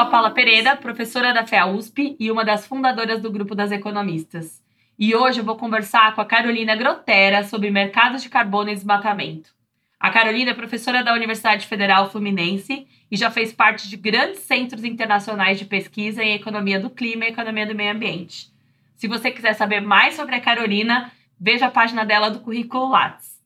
Sou a Paula Pereira, professora da FEA USP e uma das fundadoras do Grupo das Economistas. E hoje eu vou conversar com a Carolina Grotera sobre mercados de carbono e desmatamento. A Carolina é professora da Universidade Federal Fluminense e já fez parte de grandes centros internacionais de pesquisa em economia do clima e economia do meio ambiente. Se você quiser saber mais sobre a Carolina, veja a página dela do currículo Lattes.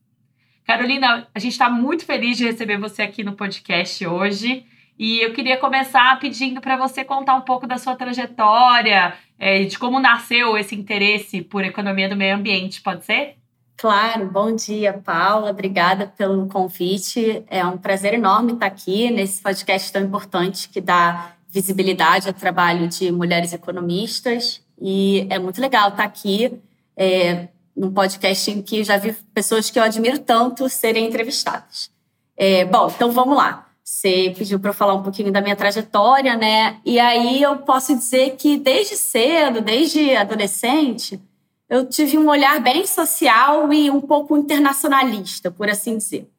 Carolina, a gente está muito feliz de receber você aqui no podcast hoje. E eu queria começar pedindo para você contar um pouco da sua trajetória, é, de como nasceu esse interesse por economia do meio ambiente, pode ser? Claro, bom dia, Paula. Obrigada pelo convite. É um prazer enorme estar aqui nesse podcast tão importante que dá visibilidade ao trabalho de mulheres economistas. E é muito legal estar aqui é, num podcast em que já vi pessoas que eu admiro tanto serem entrevistadas. É, bom, então vamos lá. Você pediu para eu falar um pouquinho da minha trajetória, né? E aí eu posso dizer que desde cedo, desde adolescente, eu tive um olhar bem social e um pouco internacionalista, por assim dizer,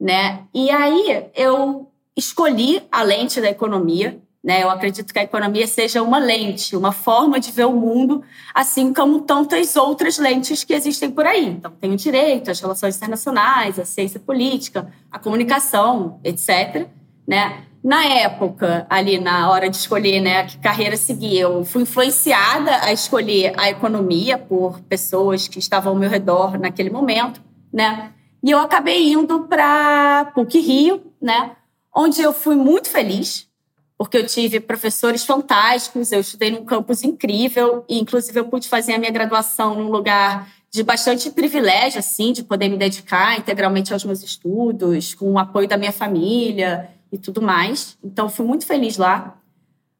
né? E aí eu escolhi a lente da economia, né? Eu acredito que a economia seja uma lente, uma forma de ver o mundo, assim como tantas outras lentes que existem por aí. Então, tem o direito, as relações internacionais, a ciência política, a comunicação, etc. Né? Na época, ali na hora de escolher né, que carreira seguir, eu fui influenciada a escolher a economia por pessoas que estavam ao meu redor naquele momento, né? E eu acabei indo para PUC Rio, né? Onde eu fui muito feliz, porque eu tive professores fantásticos, eu estudei num campus incrível, e inclusive eu pude fazer a minha graduação num lugar de bastante privilégio, assim, de poder me dedicar integralmente aos meus estudos, com o apoio da minha família e tudo mais. Então, fui muito feliz lá.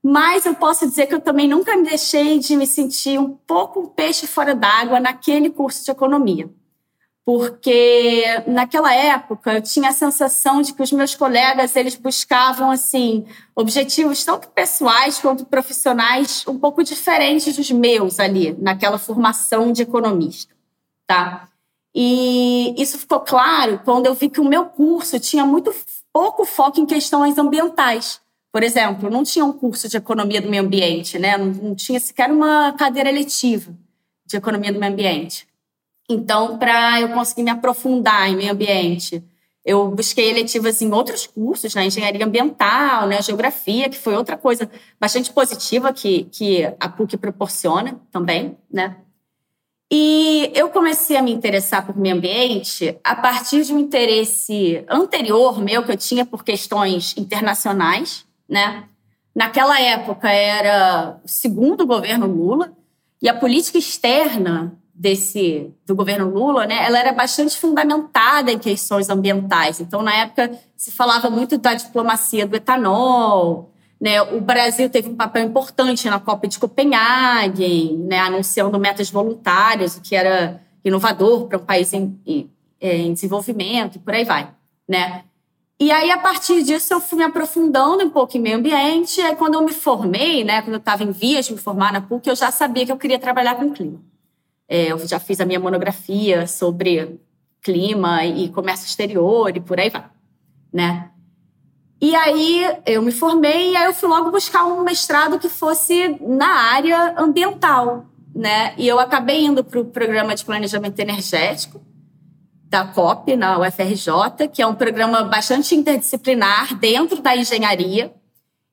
Mas eu posso dizer que eu também nunca me deixei de me sentir um pouco um peixe fora d'água naquele curso de economia porque naquela época eu tinha a sensação de que os meus colegas eles buscavam assim objetivos tanto pessoais quanto profissionais um pouco diferentes dos meus ali naquela formação de economista, tá? E isso ficou claro quando eu vi que o meu curso tinha muito pouco foco em questões ambientais. Por exemplo, não tinha um curso de economia do meio ambiente, né? Não, não tinha sequer uma cadeira eletiva de economia do meio ambiente. Então, para eu conseguir me aprofundar em meio ambiente, eu busquei eletivas em outros cursos, na né? engenharia ambiental, né, geografia, que foi outra coisa bastante positiva que, que a PUC proporciona também, né? E eu comecei a me interessar por meio ambiente a partir de um interesse anterior meu que eu tinha por questões internacionais, né? Naquela época era o segundo governo Lula e a política externa desse do governo Lula, né, ela era bastante fundamentada em questões ambientais. Então, na época, se falava muito da diplomacia do etanol. Né? O Brasil teve um papel importante na Copa de Copenhague, né, anunciando metas voluntárias, o que era inovador para um país em, em, é, em desenvolvimento, e por aí vai. Né? E aí, a partir disso, eu fui me aprofundando um pouco em meio ambiente. E aí, quando eu me formei, né, quando eu estava em vias de me formar na PUC, eu já sabia que eu queria trabalhar com clima. É, eu já fiz a minha monografia sobre clima e comércio exterior e por aí vai, né? E aí eu me formei e aí eu fui logo buscar um mestrado que fosse na área ambiental, né? E eu acabei indo para o programa de planejamento energético da COP na UFRJ, que é um programa bastante interdisciplinar dentro da engenharia.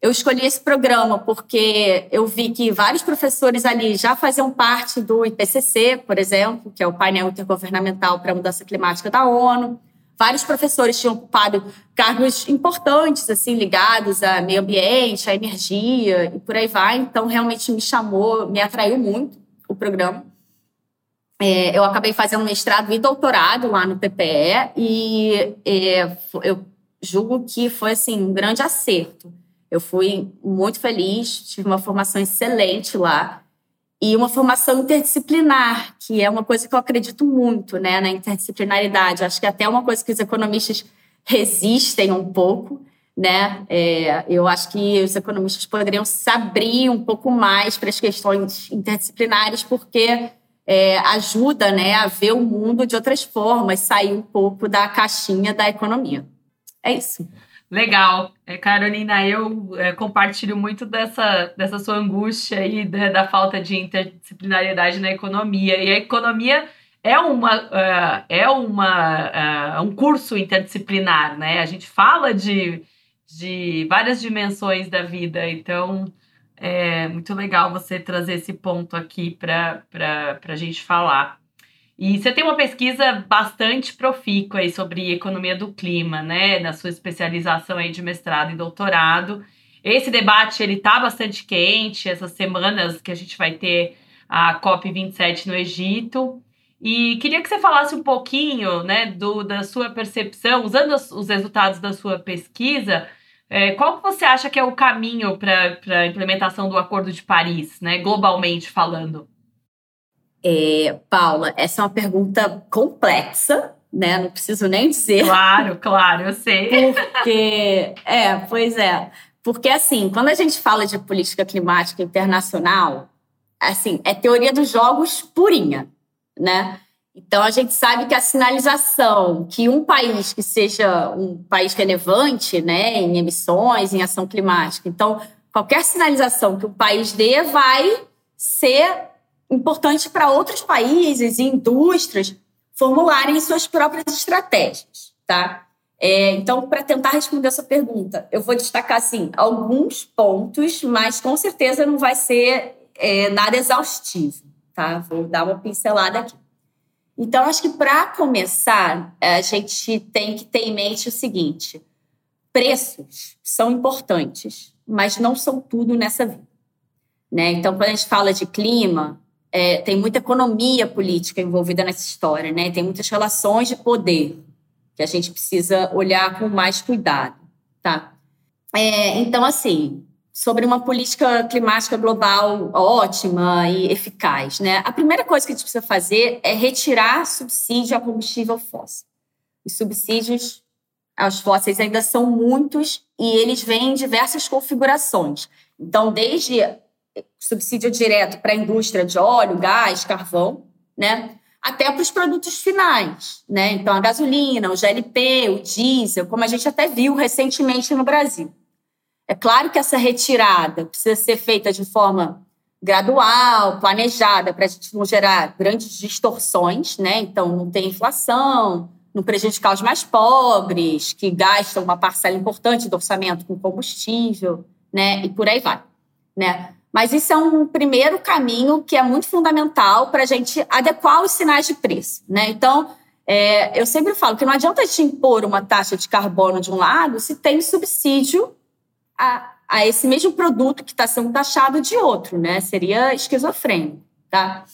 Eu escolhi esse programa porque eu vi que vários professores ali já faziam parte do IPCC, por exemplo, que é o painel intergovernamental para a mudança climática da ONU. Vários professores tinham ocupado cargos importantes, assim, ligados a meio ambiente, a energia e por aí vai. Então, realmente me chamou, me atraiu muito o programa. É, eu acabei fazendo mestrado e doutorado lá no PPE e é, eu julgo que foi, assim, um grande acerto eu fui muito feliz, tive uma formação excelente lá e uma formação interdisciplinar, que é uma coisa que eu acredito muito, né, na interdisciplinaridade. Acho que até é uma coisa que os economistas resistem um pouco, né? É, eu acho que os economistas poderiam se abrir um pouco mais para as questões interdisciplinares, porque é, ajuda, né, a ver o mundo de outras formas, sair um pouco da caixinha da economia. É isso. Legal. É, Carolina, eu é, compartilho muito dessa, dessa sua angústia aí da, da, falta de interdisciplinariedade na economia. E a economia é, uma, uh, é uma, um curso interdisciplinar, né? A gente fala de, de várias dimensões da vida, então é muito legal você trazer esse ponto aqui para a gente falar. E você tem uma pesquisa bastante profícua aí sobre economia do clima, né, na sua especialização aí de mestrado e doutorado. Esse debate ele tá bastante quente essas semanas que a gente vai ter a COP 27 no Egito. E queria que você falasse um pouquinho, né, do, da sua percepção, usando os, os resultados da sua pesquisa, é, qual que você acha que é o caminho para a implementação do Acordo de Paris, né, globalmente falando? É, Paula, essa é uma pergunta complexa, né? Não preciso nem dizer. Claro, claro, eu sei. Porque, é, pois é. Porque, assim, quando a gente fala de política climática internacional, assim, é teoria dos jogos purinha, né? Então, a gente sabe que a sinalização que um país que seja um país relevante, né, em emissões, em ação climática, então, qualquer sinalização que o país dê vai ser importante para outros países e indústrias formularem suas próprias estratégias, tá? É, então, para tentar responder essa pergunta, eu vou destacar assim alguns pontos, mas com certeza não vai ser é, nada exaustivo, tá? Vou dar uma pincelada aqui. Então, acho que para começar, a gente tem que ter em mente o seguinte: preços são importantes, mas não são tudo nessa vida. Né? Então, quando a gente fala de clima, é, tem muita economia política envolvida nessa história, né? Tem muitas relações de poder que a gente precisa olhar com mais cuidado, tá? É, então, assim, sobre uma política climática global ótima e eficaz, né? A primeira coisa que a gente precisa fazer é retirar subsídio a combustível fóssil. Os subsídios aos fósseis ainda são muitos e eles vêm em diversas configurações. Então, desde subsídio direto para a indústria de óleo, gás, carvão, né? Até para os produtos finais, né? Então, a gasolina, o GLP, o diesel, como a gente até viu recentemente no Brasil. É claro que essa retirada precisa ser feita de forma gradual, planejada, para a gente não gerar grandes distorções, né? Então, não ter inflação, não prejudicar os mais pobres, que gastam uma parcela importante do orçamento com combustível, né? E por aí vai, né? Mas isso é um primeiro caminho que é muito fundamental para a gente adequar os sinais de preço. Né? Então, é, eu sempre falo que não adianta a gente impor uma taxa de carbono de um lado se tem subsídio a, a esse mesmo produto que está sendo taxado de outro, né? Seria esquizofrênico, tá?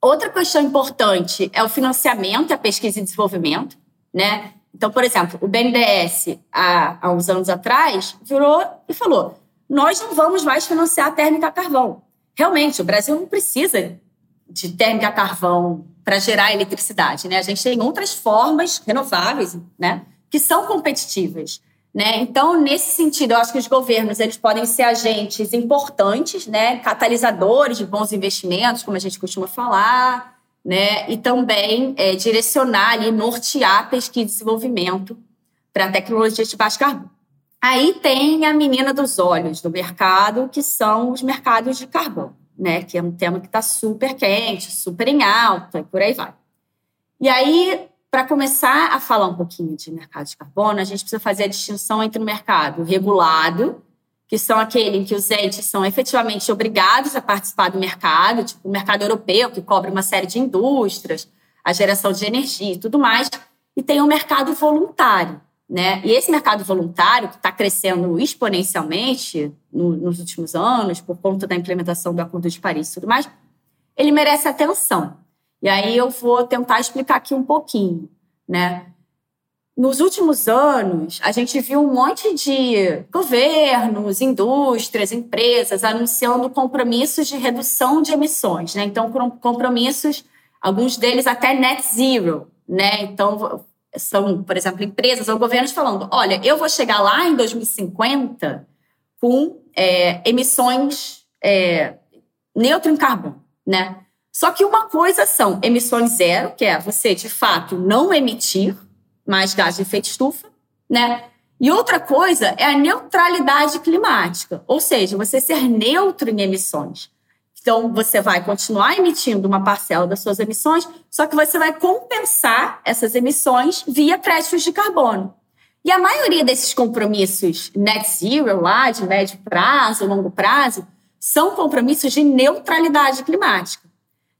Outra questão importante é o financiamento, a pesquisa e desenvolvimento, né? Então, por exemplo, o BNDES, há, há uns anos atrás, virou e falou: nós não vamos mais financiar a térmica a carvão. Realmente, o Brasil não precisa de térmica a carvão para gerar eletricidade, né? A gente tem outras formas renováveis, né, que são competitivas, né? Então, nesse sentido, eu acho que os governos eles podem ser agentes importantes, né, catalisadores de bons investimentos, como a gente costuma falar, né, e também é, direcionar ali, nortear pesquisa e desenvolvimento para tecnologias de baixo carbono. Aí tem a menina dos olhos do mercado, que são os mercados de carbono, né? Que é um tema que está super quente, super em alta e por aí vai. E aí, para começar a falar um pouquinho de mercado de carbono, a gente precisa fazer a distinção entre o mercado regulado, que são aquele em que os entes são efetivamente obrigados a participar do mercado, tipo o mercado europeu, que cobre uma série de indústrias, a geração de energia e tudo mais, e tem o mercado voluntário, né? E esse mercado voluntário, que está crescendo exponencialmente no, nos últimos anos, por conta da implementação do Acordo de Paris e tudo mais, ele merece atenção. E aí eu vou tentar explicar aqui um pouquinho. Né? Nos últimos anos, a gente viu um monte de governos, indústrias, empresas anunciando compromissos de redução de emissões. Né? Então, compromissos, alguns deles até net zero. Né? Então, são, por exemplo, empresas ou governos falando: olha, eu vou chegar lá em 2050 com é, emissões é, neutro em carbono, né? Só que uma coisa são emissões zero, que é você de fato não emitir mais gás de efeito estufa, né? E outra coisa é a neutralidade climática, ou seja, você ser neutro em emissões. Então, você vai continuar emitindo uma parcela das suas emissões, só que você vai compensar essas emissões via créditos de carbono. E a maioria desses compromissos net zero, lá de médio prazo, longo prazo, são compromissos de neutralidade climática.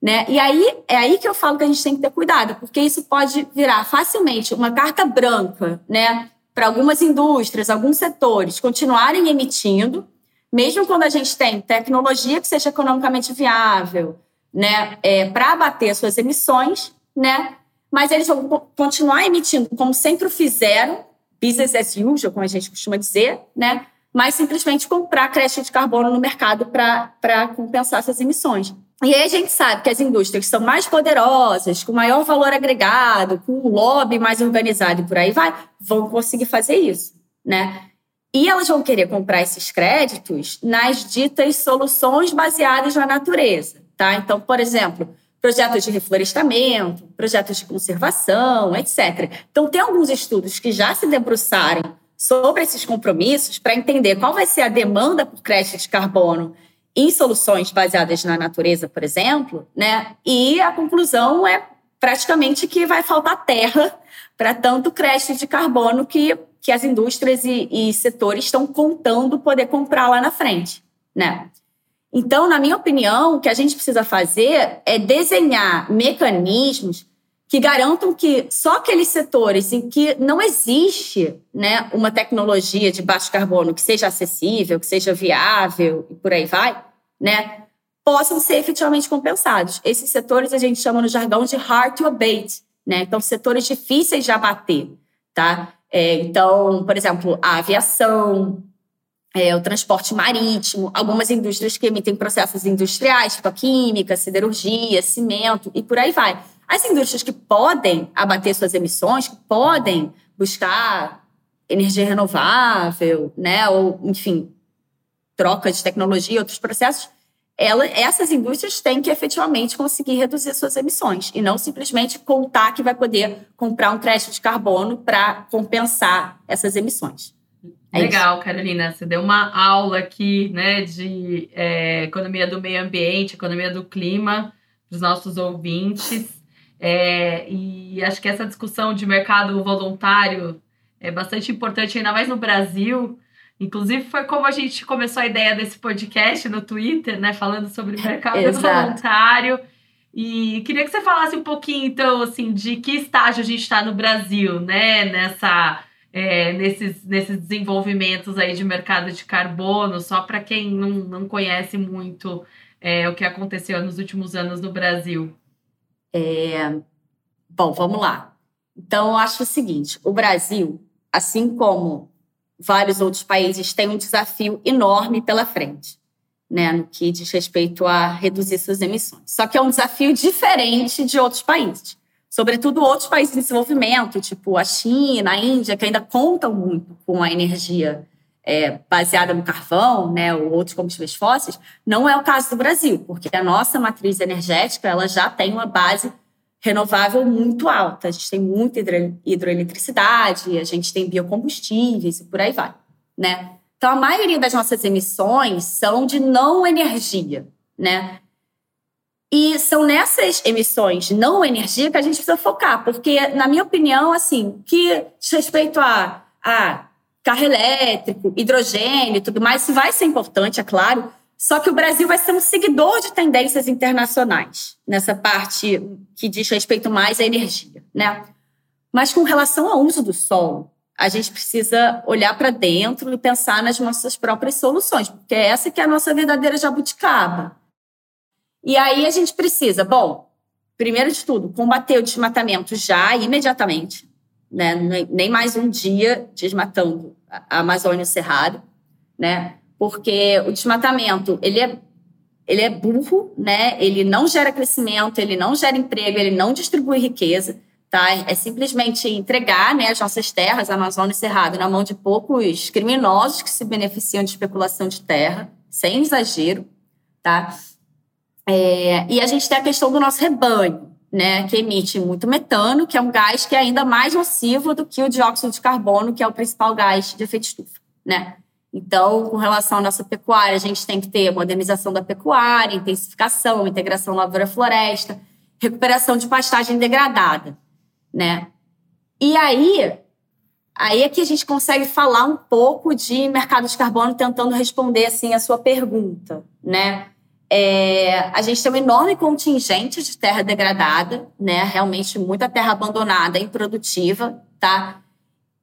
Né? E aí é aí que eu falo que a gente tem que ter cuidado, porque isso pode virar facilmente uma carta branca né, para algumas indústrias, alguns setores continuarem emitindo, mesmo quando a gente tem tecnologia que seja economicamente viável né, é, para abater suas emissões, né, mas eles vão continuar emitindo como sempre fizeram, business as usual, como a gente costuma dizer, né, mas simplesmente comprar crédito de carbono no mercado para compensar essas emissões. E aí a gente sabe que as indústrias são mais poderosas, com maior valor agregado, com um lobby mais organizado e por aí vai, vão conseguir fazer isso, né? E elas vão querer comprar esses créditos nas ditas soluções baseadas na natureza, tá? Então, por exemplo, projetos de reflorestamento, projetos de conservação, etc. Então, tem alguns estudos que já se debruçaram sobre esses compromissos para entender qual vai ser a demanda por crédito de carbono em soluções baseadas na natureza, por exemplo, né? E a conclusão é praticamente que vai faltar terra para tanto crédito de carbono que, que as indústrias e, e setores estão contando poder comprar lá na frente, né? Então, na minha opinião, o que a gente precisa fazer é desenhar mecanismos que garantam que só aqueles setores em que não existe né, uma tecnologia de baixo carbono que seja acessível, que seja viável e por aí vai, né, possam ser efetivamente compensados. Esses setores a gente chama no jargão de hard to abate, né? Então, setores difíceis de abater, tá? É, então, por exemplo, a aviação, é, o transporte marítimo, algumas indústrias que emitem processos industriais, tipo a química, siderurgia, cimento e por aí vai. As indústrias que podem abater suas emissões, que podem buscar energia renovável, né, ou enfim, troca de tecnologia, outros processos, ela, essas indústrias têm que efetivamente conseguir reduzir suas emissões e não simplesmente contar que vai poder comprar um crédito de carbono para compensar essas emissões. É Legal, isso. Carolina. Você deu uma aula aqui né, de é, economia do meio ambiente, economia do clima para os nossos ouvintes. É, e acho que essa discussão de mercado voluntário é bastante importante, ainda mais no Brasil. Inclusive, foi como a gente começou a ideia desse podcast no Twitter, né? Falando sobre mercado voluntário. E queria que você falasse um pouquinho, então, assim, de que estágio a gente está no Brasil, né? Nessa, é, nesses, nesses desenvolvimentos aí de mercado de carbono, só para quem não, não conhece muito é, o que aconteceu nos últimos anos no Brasil. É... Bom, vamos lá. Então, eu acho o seguinte: o Brasil, assim como vários outros países, tem um desafio enorme pela frente, né, no que diz respeito a reduzir suas emissões. Só que é um desafio diferente de outros países, sobretudo outros países em desenvolvimento, tipo a China, a Índia, que ainda contam muito com a energia é, baseada no carvão, né, ou outros combustíveis fósseis, não é o caso do Brasil, porque a nossa matriz energética ela já tem uma base renovável muito alta. A gente tem muita hidroeletricidade, a gente tem biocombustíveis e por aí vai, né? Então a maioria das nossas emissões são de não energia, né? E são nessas emissões não energia que a gente precisa focar, porque na minha opinião, assim, que diz respeito a, a carro elétrico, hidrogênio e tudo mais, isso vai ser importante, é claro. Só que o Brasil vai ser um seguidor de tendências internacionais nessa parte que diz respeito mais à energia, né? Mas com relação ao uso do sol, a gente precisa olhar para dentro e pensar nas nossas próprias soluções, porque é essa que é a nossa verdadeira jabuticaba. E aí a gente precisa, bom, primeiro de tudo, combater o desmatamento já imediatamente, né? Nem mais um dia desmatando a Amazônia e o Cerrado, né? Porque o desmatamento, ele é ele é burro, né? Ele não gera crescimento, ele não gera emprego, ele não distribui riqueza, tá? É simplesmente entregar, né, as nossas terras, a Amazônia e Cerrado, na mão de poucos criminosos que se beneficiam de especulação de terra, sem exagero, tá? É, e a gente tem a questão do nosso rebanho, né, que emite muito metano, que é um gás que é ainda mais nocivo do que o dióxido de carbono, que é o principal gás de efeito estufa, né? Então, com relação à nossa pecuária, a gente tem que ter modernização da pecuária, intensificação, integração lavoura-floresta, recuperação de pastagem degradada, né? E aí, aí é que a gente consegue falar um pouco de mercado de carbono tentando responder assim a sua pergunta, né? É, a gente tem um enorme contingente de terra degradada, né? Realmente muita terra abandonada, improdutiva, tá?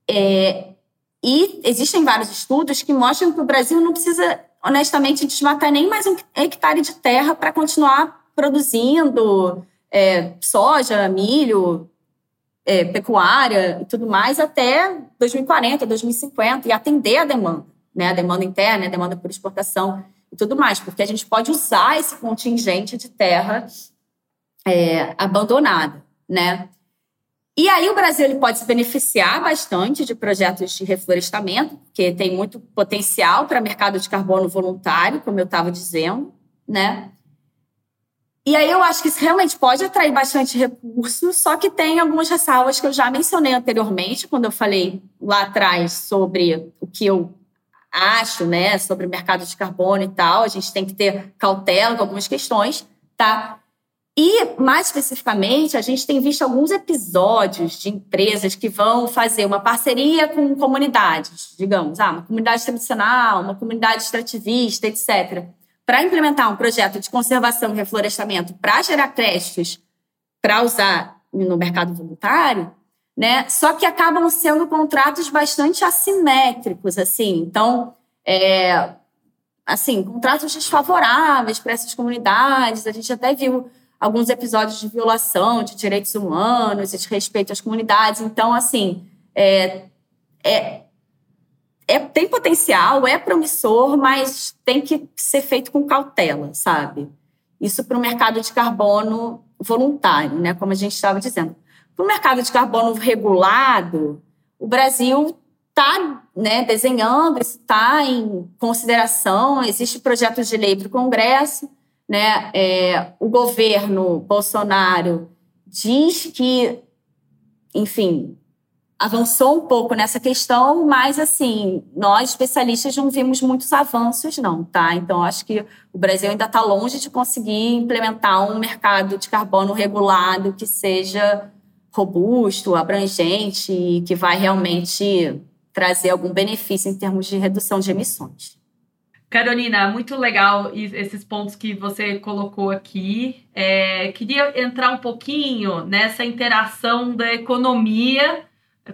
É, e existem vários estudos que mostram que o Brasil não precisa, honestamente, desmatar nem mais um hectare de terra para continuar produzindo é, soja, milho, é, pecuária e tudo mais até 2040, 2050 e atender a demanda, né? A demanda interna, a demanda por exportação e tudo mais, porque a gente pode usar esse contingente de terra é, abandonada, né? E aí o Brasil ele pode se beneficiar bastante de projetos de reflorestamento, porque tem muito potencial para mercado de carbono voluntário, como eu estava dizendo, né? E aí eu acho que isso realmente pode atrair bastante recurso, só que tem algumas ressalvas que eu já mencionei anteriormente, quando eu falei lá atrás sobre o que eu acho, né, sobre o mercado de carbono e tal. A gente tem que ter cautela com algumas questões, tá? E, mais especificamente, a gente tem visto alguns episódios de empresas que vão fazer uma parceria com comunidades, digamos, ah, uma comunidade tradicional, uma comunidade extrativista, etc., para implementar um projeto de conservação e reflorestamento para gerar créditos para usar no mercado voluntário, né? Só que acabam sendo contratos bastante assimétricos, assim. Então, é, assim, contratos desfavoráveis para essas comunidades. A gente até viu alguns episódios de violação de direitos humanos de respeito às comunidades. Então, assim, é, é, é, tem potencial, é promissor, mas tem que ser feito com cautela, sabe? Isso para o mercado de carbono voluntário, né? Como a gente estava dizendo. Para o mercado de carbono regulado, o Brasil está né, desenhando, está em consideração, existe projetos de lei para o Congresso, né, é, o governo Bolsonaro diz que, enfim, avançou um pouco nessa questão, mas assim, nós especialistas não vimos muitos avanços, não, tá? Então, acho que o Brasil ainda está longe de conseguir implementar um mercado de carbono regulado que seja robusto, abrangente, que vai realmente trazer algum benefício em termos de redução de emissões. Carolina, muito legal esses pontos que você colocou aqui. É, queria entrar um pouquinho nessa interação da economia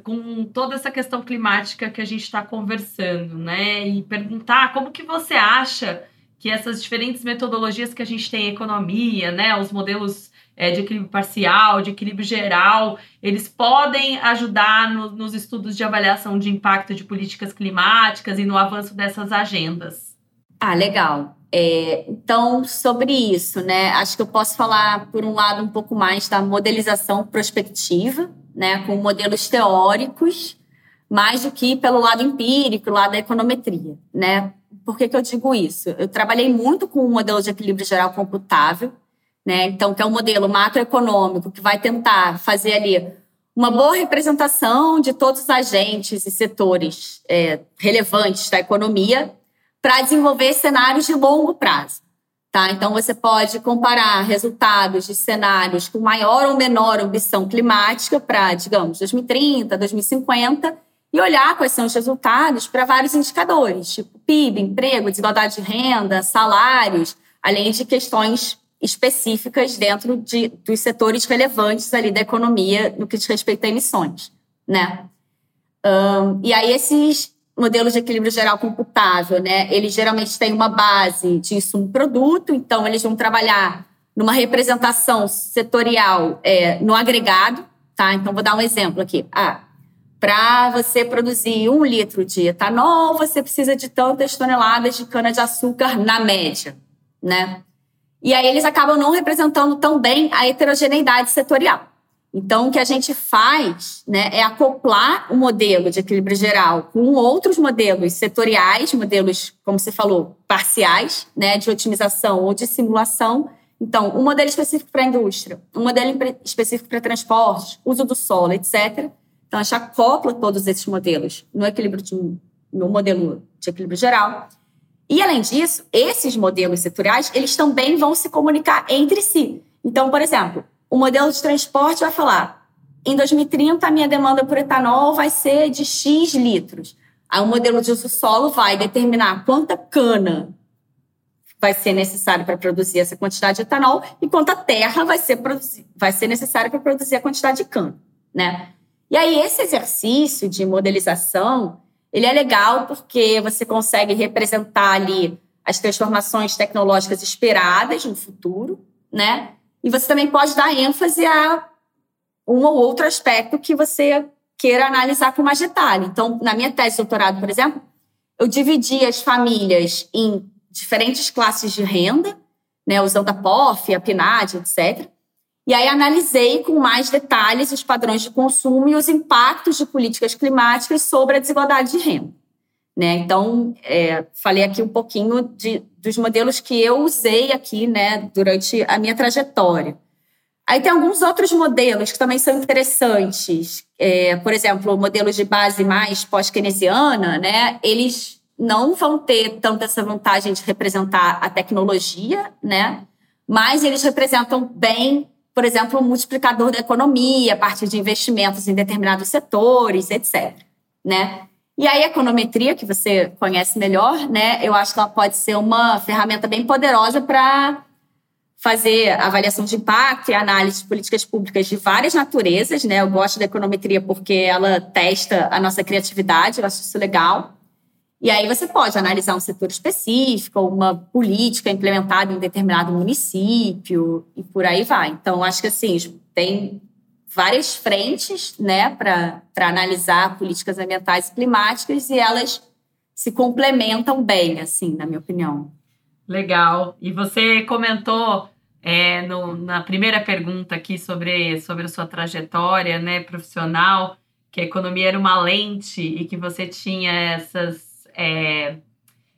com toda essa questão climática que a gente está conversando, né? E perguntar como que você acha que essas diferentes metodologias que a gente tem em economia, né? Os modelos é, de equilíbrio parcial, de equilíbrio geral, eles podem ajudar no, nos estudos de avaliação de impacto de políticas climáticas e no avanço dessas agendas. Ah, legal. É, então, sobre isso, né? Acho que eu posso falar, por um lado, um pouco mais da modelização prospectiva, né? Com modelos teóricos, mais do que pelo lado empírico, lado da econometria, né? Por que, que eu digo isso? Eu trabalhei muito com o modelo de equilíbrio geral computável, né? Então, que é um modelo macroeconômico que vai tentar fazer ali uma boa representação de todos os agentes e setores é, relevantes da economia para desenvolver cenários de longo prazo. Tá? Então, você pode comparar resultados de cenários com maior ou menor ambição climática para, digamos, 2030, 2050, e olhar quais são os resultados para vários indicadores, tipo PIB, emprego, desigualdade de renda, salários, além de questões específicas dentro de, dos setores relevantes ali da economia no que diz respeito a emissões, né? Um, e aí esses modelos de equilíbrio geral computável, né? Eles geralmente têm uma base de insumo produto, então eles vão trabalhar numa representação setorial é, no agregado, tá? Então vou dar um exemplo aqui. Ah, para você produzir um litro de etanol, você precisa de tantas toneladas de cana de açúcar na média, né? E aí eles acabam não representando tão bem a heterogeneidade setorial. Então, o que a gente faz né, é acoplar o modelo de equilíbrio geral com outros modelos setoriais, modelos, como você falou, parciais, né, de otimização ou de simulação, Então, um modelo específico para a indústria, um modelo específico para transporte, uso do solo, etc. Então, a gente acopla todos esses modelos no equilíbrio de no modelo de equilíbrio geral. E, além disso, esses modelos setoriais, eles também vão se comunicar entre si. Então, por exemplo, o modelo de transporte vai falar, em 2030, a minha demanda por etanol vai ser de X litros. Aí o modelo de uso solo vai determinar quanta cana vai ser necessário para produzir essa quantidade de etanol e quanta terra vai ser, vai ser para produzir a quantidade de cana, né? E aí esse exercício de modelização, ele é legal porque você consegue representar ali as transformações tecnológicas esperadas no futuro, né? E você também pode dar ênfase a um ou outro aspecto que você queira analisar com mais detalhe. Então, na minha tese de doutorado, por exemplo, eu dividi as famílias em diferentes classes de renda, né, usando a POF, a PNAD, etc. E aí analisei com mais detalhes os padrões de consumo e os impactos de políticas climáticas sobre a desigualdade de renda. Né? Então, é, falei aqui um pouquinho de, dos modelos que eu usei aqui né, durante a minha trajetória. Aí tem alguns outros modelos que também são interessantes. É, por exemplo, modelos de base mais pós-keynesiana, né? Eles não vão ter tanto essa vantagem de representar a tecnologia, né? Mas eles representam bem, por exemplo, o um multiplicador da economia a partir de investimentos em determinados setores, etc. Né? E aí, a econometria, que você conhece melhor, né? Eu acho que ela pode ser uma ferramenta bem poderosa para fazer avaliação de impacto e análise de políticas públicas de várias naturezas, né? Eu gosto da econometria porque ela testa a nossa criatividade, eu acho isso legal. E aí você pode analisar um setor específico, uma política implementada em determinado município e por aí vai. Então, acho que assim, tem várias frentes né, para analisar políticas ambientais e climáticas e elas se complementam bem, assim, na minha opinião. Legal. E você comentou é, no, na primeira pergunta aqui sobre, sobre a sua trajetória né, profissional, que a economia era uma lente e que você tinha essas é,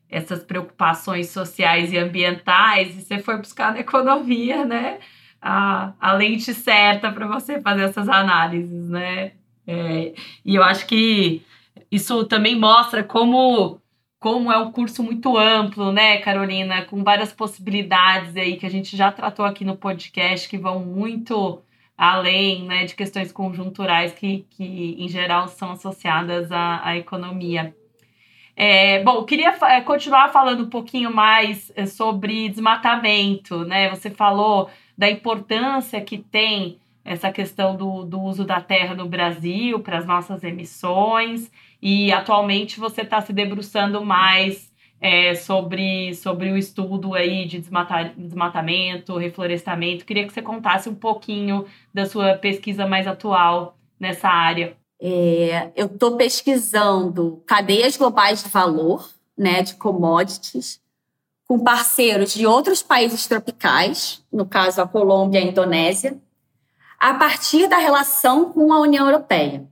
essas preocupações sociais e ambientais e você foi buscar na economia, né? A, a lente certa para você fazer essas análises, né? É, e eu acho que isso também mostra como como é um curso muito amplo, né, Carolina, com várias possibilidades aí que a gente já tratou aqui no podcast que vão muito além, né, de questões conjunturais que, que em geral são associadas à, à economia. É, bom, queria é, continuar falando um pouquinho mais é, sobre desmatamento, né? Você falou da importância que tem essa questão do, do uso da terra no Brasil para as nossas emissões, e atualmente você está se debruçando mais é, sobre, sobre o estudo aí de desmata, desmatamento, reflorestamento. Queria que você contasse um pouquinho da sua pesquisa mais atual nessa área. É, eu estou pesquisando cadeias globais de valor, né, de commodities, com parceiros de outros países tropicais, no caso a Colômbia e a Indonésia, a partir da relação com a União Europeia.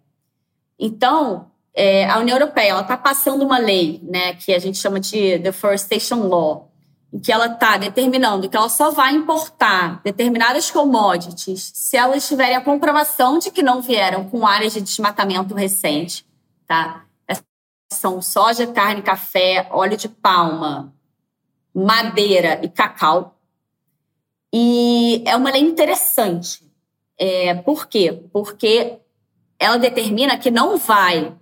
Então, é, a União Europeia está passando uma lei, né, que a gente chama de Deforestation Law, em que ela está determinando que ela só vai importar determinadas commodities se elas tiverem a comprovação de que não vieram com áreas de desmatamento recente, tá? São soja, carne, café, óleo de palma, madeira e cacau. E é uma lei interessante. É, por quê? Porque ela determina que não vai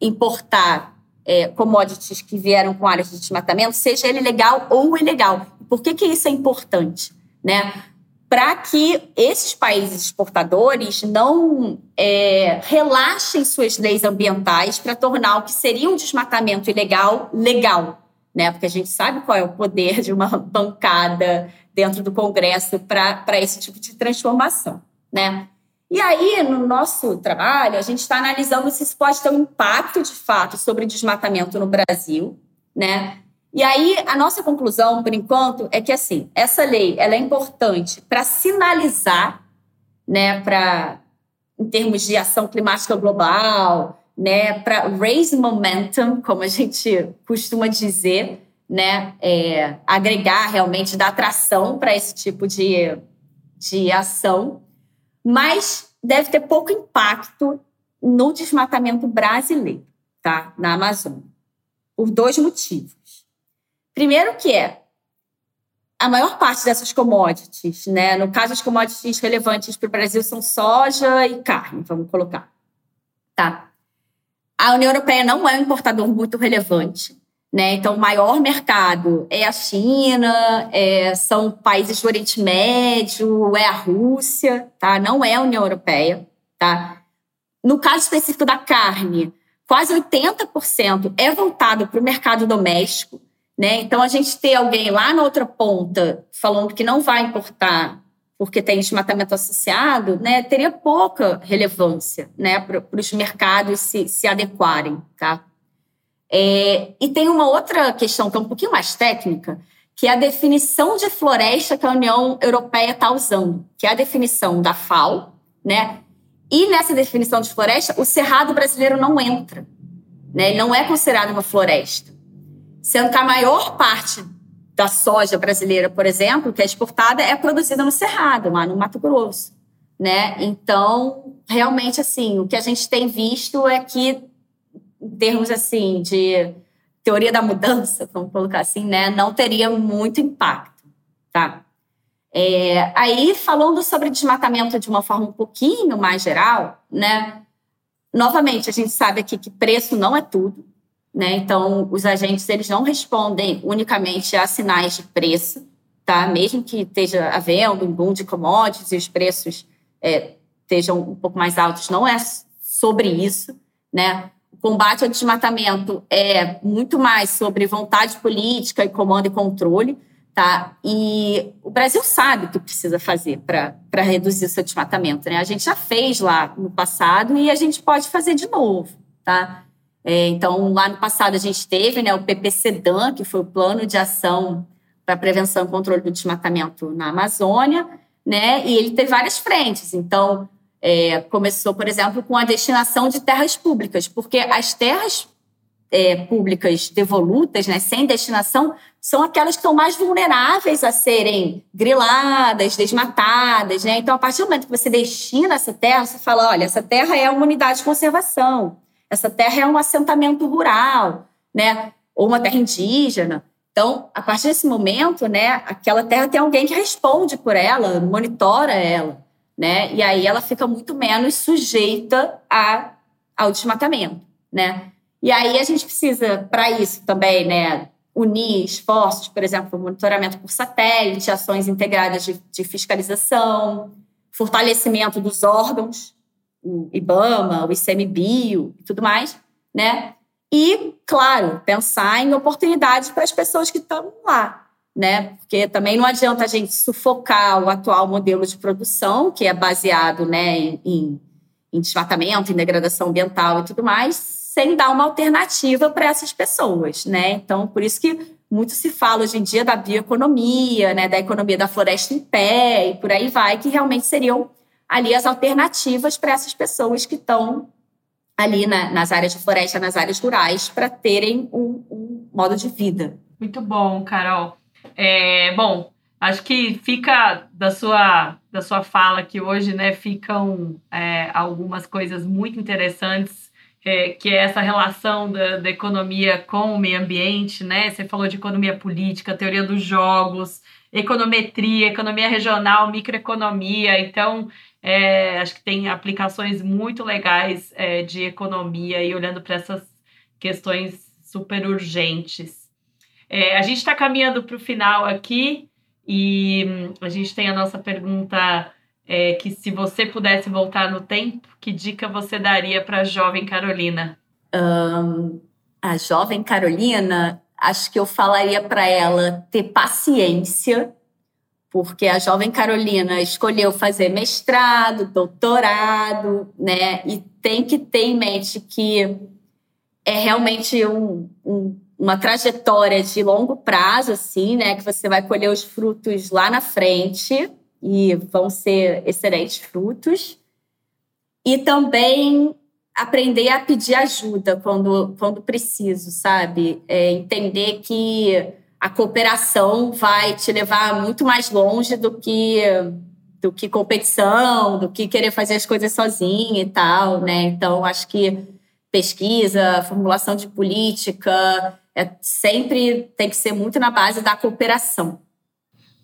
importar é, commodities que vieram com áreas de desmatamento, seja ele legal ou ilegal. Por que, que isso é importante? Né? Para que esses países exportadores não é, relaxem suas leis ambientais para tornar o que seria um desmatamento ilegal legal. Né? Porque a gente sabe qual é o poder de uma bancada dentro do Congresso para esse tipo de transformação. Né? E aí, no nosso trabalho, a gente está analisando se isso pode ter um impacto de fato sobre desmatamento no Brasil, né? E aí, a nossa conclusão, por enquanto, é que assim, essa lei ela é importante para sinalizar, né, para em termos de ação climática global, né, para raise momentum, como a gente costuma dizer, né, é, agregar realmente, dar atração para esse tipo de, de ação, mas deve ter pouco impacto no desmatamento brasileiro, tá? Na Amazônia. Por dois motivos. Primeiro que é a maior parte dessas commodities, né? No caso, as commodities relevantes para o Brasil são soja e carne, vamos colocar. Tá. A União Europeia não é um importador muito relevante. Né? Então, o maior mercado é a China, é, são países do Oriente Médio, é a Rússia, tá? não é a União Europeia. Tá? No caso específico da carne, quase 80% é voltado para o mercado doméstico. Né? Então, a gente ter alguém lá na outra ponta falando que não vai importar porque tem desmatamento associado, né, teria pouca relevância né, para os mercados se, se adequarem. Tá? É, e tem uma outra questão que é um pouquinho mais técnica, que é a definição de floresta que a União Europeia está usando, que é a definição da FAO, né? E nessa definição de floresta, o cerrado brasileiro não entra, né? Ele não é considerado uma floresta, sendo que a maior parte da soja brasileira, por exemplo, que é exportada, é produzida no cerrado, lá no Mato Grosso, né? Então, realmente, assim, o que a gente tem visto é que em termos assim de teoria da mudança, vamos colocar assim, né, não teria muito impacto, tá? É, aí, falando sobre desmatamento de uma forma um pouquinho mais geral, né, novamente, a gente sabe aqui que preço não é tudo, né, então os agentes, eles não respondem unicamente a sinais de preço, tá, mesmo que esteja havendo um boom de commodities e os preços é, estejam um pouco mais altos, não é sobre isso, né, combate ao desmatamento é muito mais sobre vontade política e comando e controle, tá? E o Brasil sabe o que precisa fazer para reduzir o seu desmatamento, né? A gente já fez lá no passado e a gente pode fazer de novo, tá? É, então, lá no passado a gente teve né, o PPCDAN, que foi o Plano de Ação para Prevenção e Controle do Desmatamento na Amazônia, né? E ele teve várias frentes. Então, é, começou, por exemplo, com a destinação de terras públicas, porque as terras é, públicas devolutas, né, sem destinação, são aquelas que estão mais vulneráveis a serem griladas, desmatadas. Né? Então, a partir do momento que você destina essa terra, você fala: olha, essa terra é uma unidade de conservação, essa terra é um assentamento rural, né? ou uma terra indígena. Então, a partir desse momento, né, aquela terra tem alguém que responde por ela, monitora ela né? E aí ela fica muito menos sujeita a, ao desmatamento, né? E aí a gente precisa, para isso também, né, unir esforços, por exemplo, monitoramento por satélite, ações integradas de, de fiscalização, fortalecimento dos órgãos, o IBAMA, o ICMBio e tudo mais, né? E, claro, pensar em oportunidades para as pessoas que estão lá, né? Porque também não adianta a gente sufocar o atual modelo de produção, que é baseado né, em, em desmatamento, em degradação ambiental e tudo mais, sem dar uma alternativa para essas pessoas, né? Então, por isso que muito se fala hoje em dia da bioeconomia, né, da economia da floresta em pé e por aí vai, que realmente seriam ali as alternativas para essas pessoas que estão ali na, nas áreas de floresta, nas áreas rurais, para terem um, um modo de vida. Muito bom, Carol. É, bom, acho que fica da sua, da sua fala que hoje, né, ficam é, algumas coisas muito interessantes, é, que é essa relação da, da, economia com o meio ambiente, né? Você falou de economia política, teoria dos jogos, econometria, economia regional, microeconomia. Então, é, acho que tem aplicações muito legais é, de economia e olhando para essas questões super urgentes. É, a gente está caminhando para o final aqui e hum, a gente tem a nossa pergunta é, que se você pudesse voltar no tempo, que dica você daria para a jovem Carolina? Um, a jovem Carolina, acho que eu falaria para ela ter paciência, porque a jovem Carolina escolheu fazer mestrado, doutorado, né? E tem que ter em mente que é realmente um, um uma trajetória de longo prazo, assim, né? Que você vai colher os frutos lá na frente e vão ser excelentes frutos. E também aprender a pedir ajuda quando, quando preciso, sabe? É entender que a cooperação vai te levar muito mais longe do que do que competição, do que querer fazer as coisas sozinha e tal, né? Então, acho que pesquisa, formulação de política, é, sempre tem que ser muito na base da cooperação.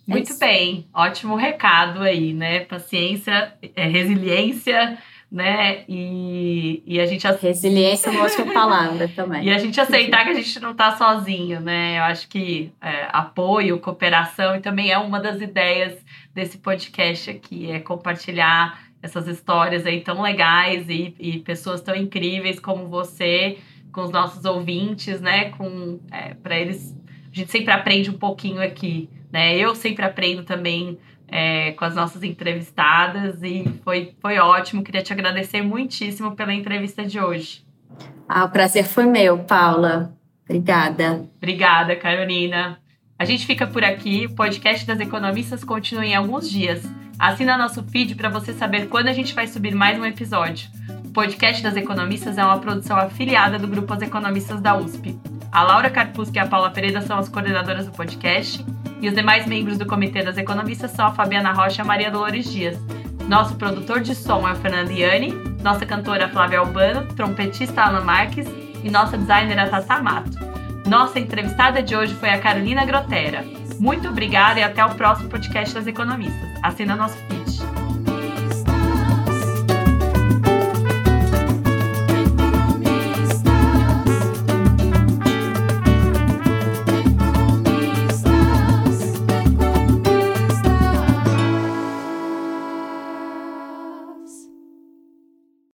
É muito é bem, ótimo recado aí, né? Paciência, é, resiliência né? E, e a gente. Resiliência é uma ótima palavra também. e a gente aceitar que a gente não está sozinho, né? Eu acho que é, apoio, cooperação, e também é uma das ideias desse podcast aqui, é compartilhar essas histórias aí tão legais e, e pessoas tão incríveis como você com os nossos ouvintes, né? Com é, para eles, a gente sempre aprende um pouquinho aqui, né? Eu sempre aprendo também é, com as nossas entrevistadas e foi, foi ótimo. Queria te agradecer muitíssimo pela entrevista de hoje. Ah, o prazer foi meu, Paula. Obrigada. Obrigada, Carolina. A gente fica por aqui. O podcast das economistas continua em alguns dias. Assina nosso feed para você saber quando a gente vai subir mais um episódio. O podcast das economistas é uma produção afiliada do grupo As Economistas da USP. A Laura Carpusca e a Paula Pereira são as coordenadoras do podcast e os demais membros do Comitê das Economistas são a Fabiana Rocha e a Maria Dolores Dias. Nosso produtor de som é o Fernando Iani, nossa cantora Flávia Albano, trompetista Alan Marques e nossa designer a Tata Mato. Nossa entrevistada de hoje foi a Carolina Grotera. Muito obrigada e até o próximo podcast das Economistas. Assina nosso feed.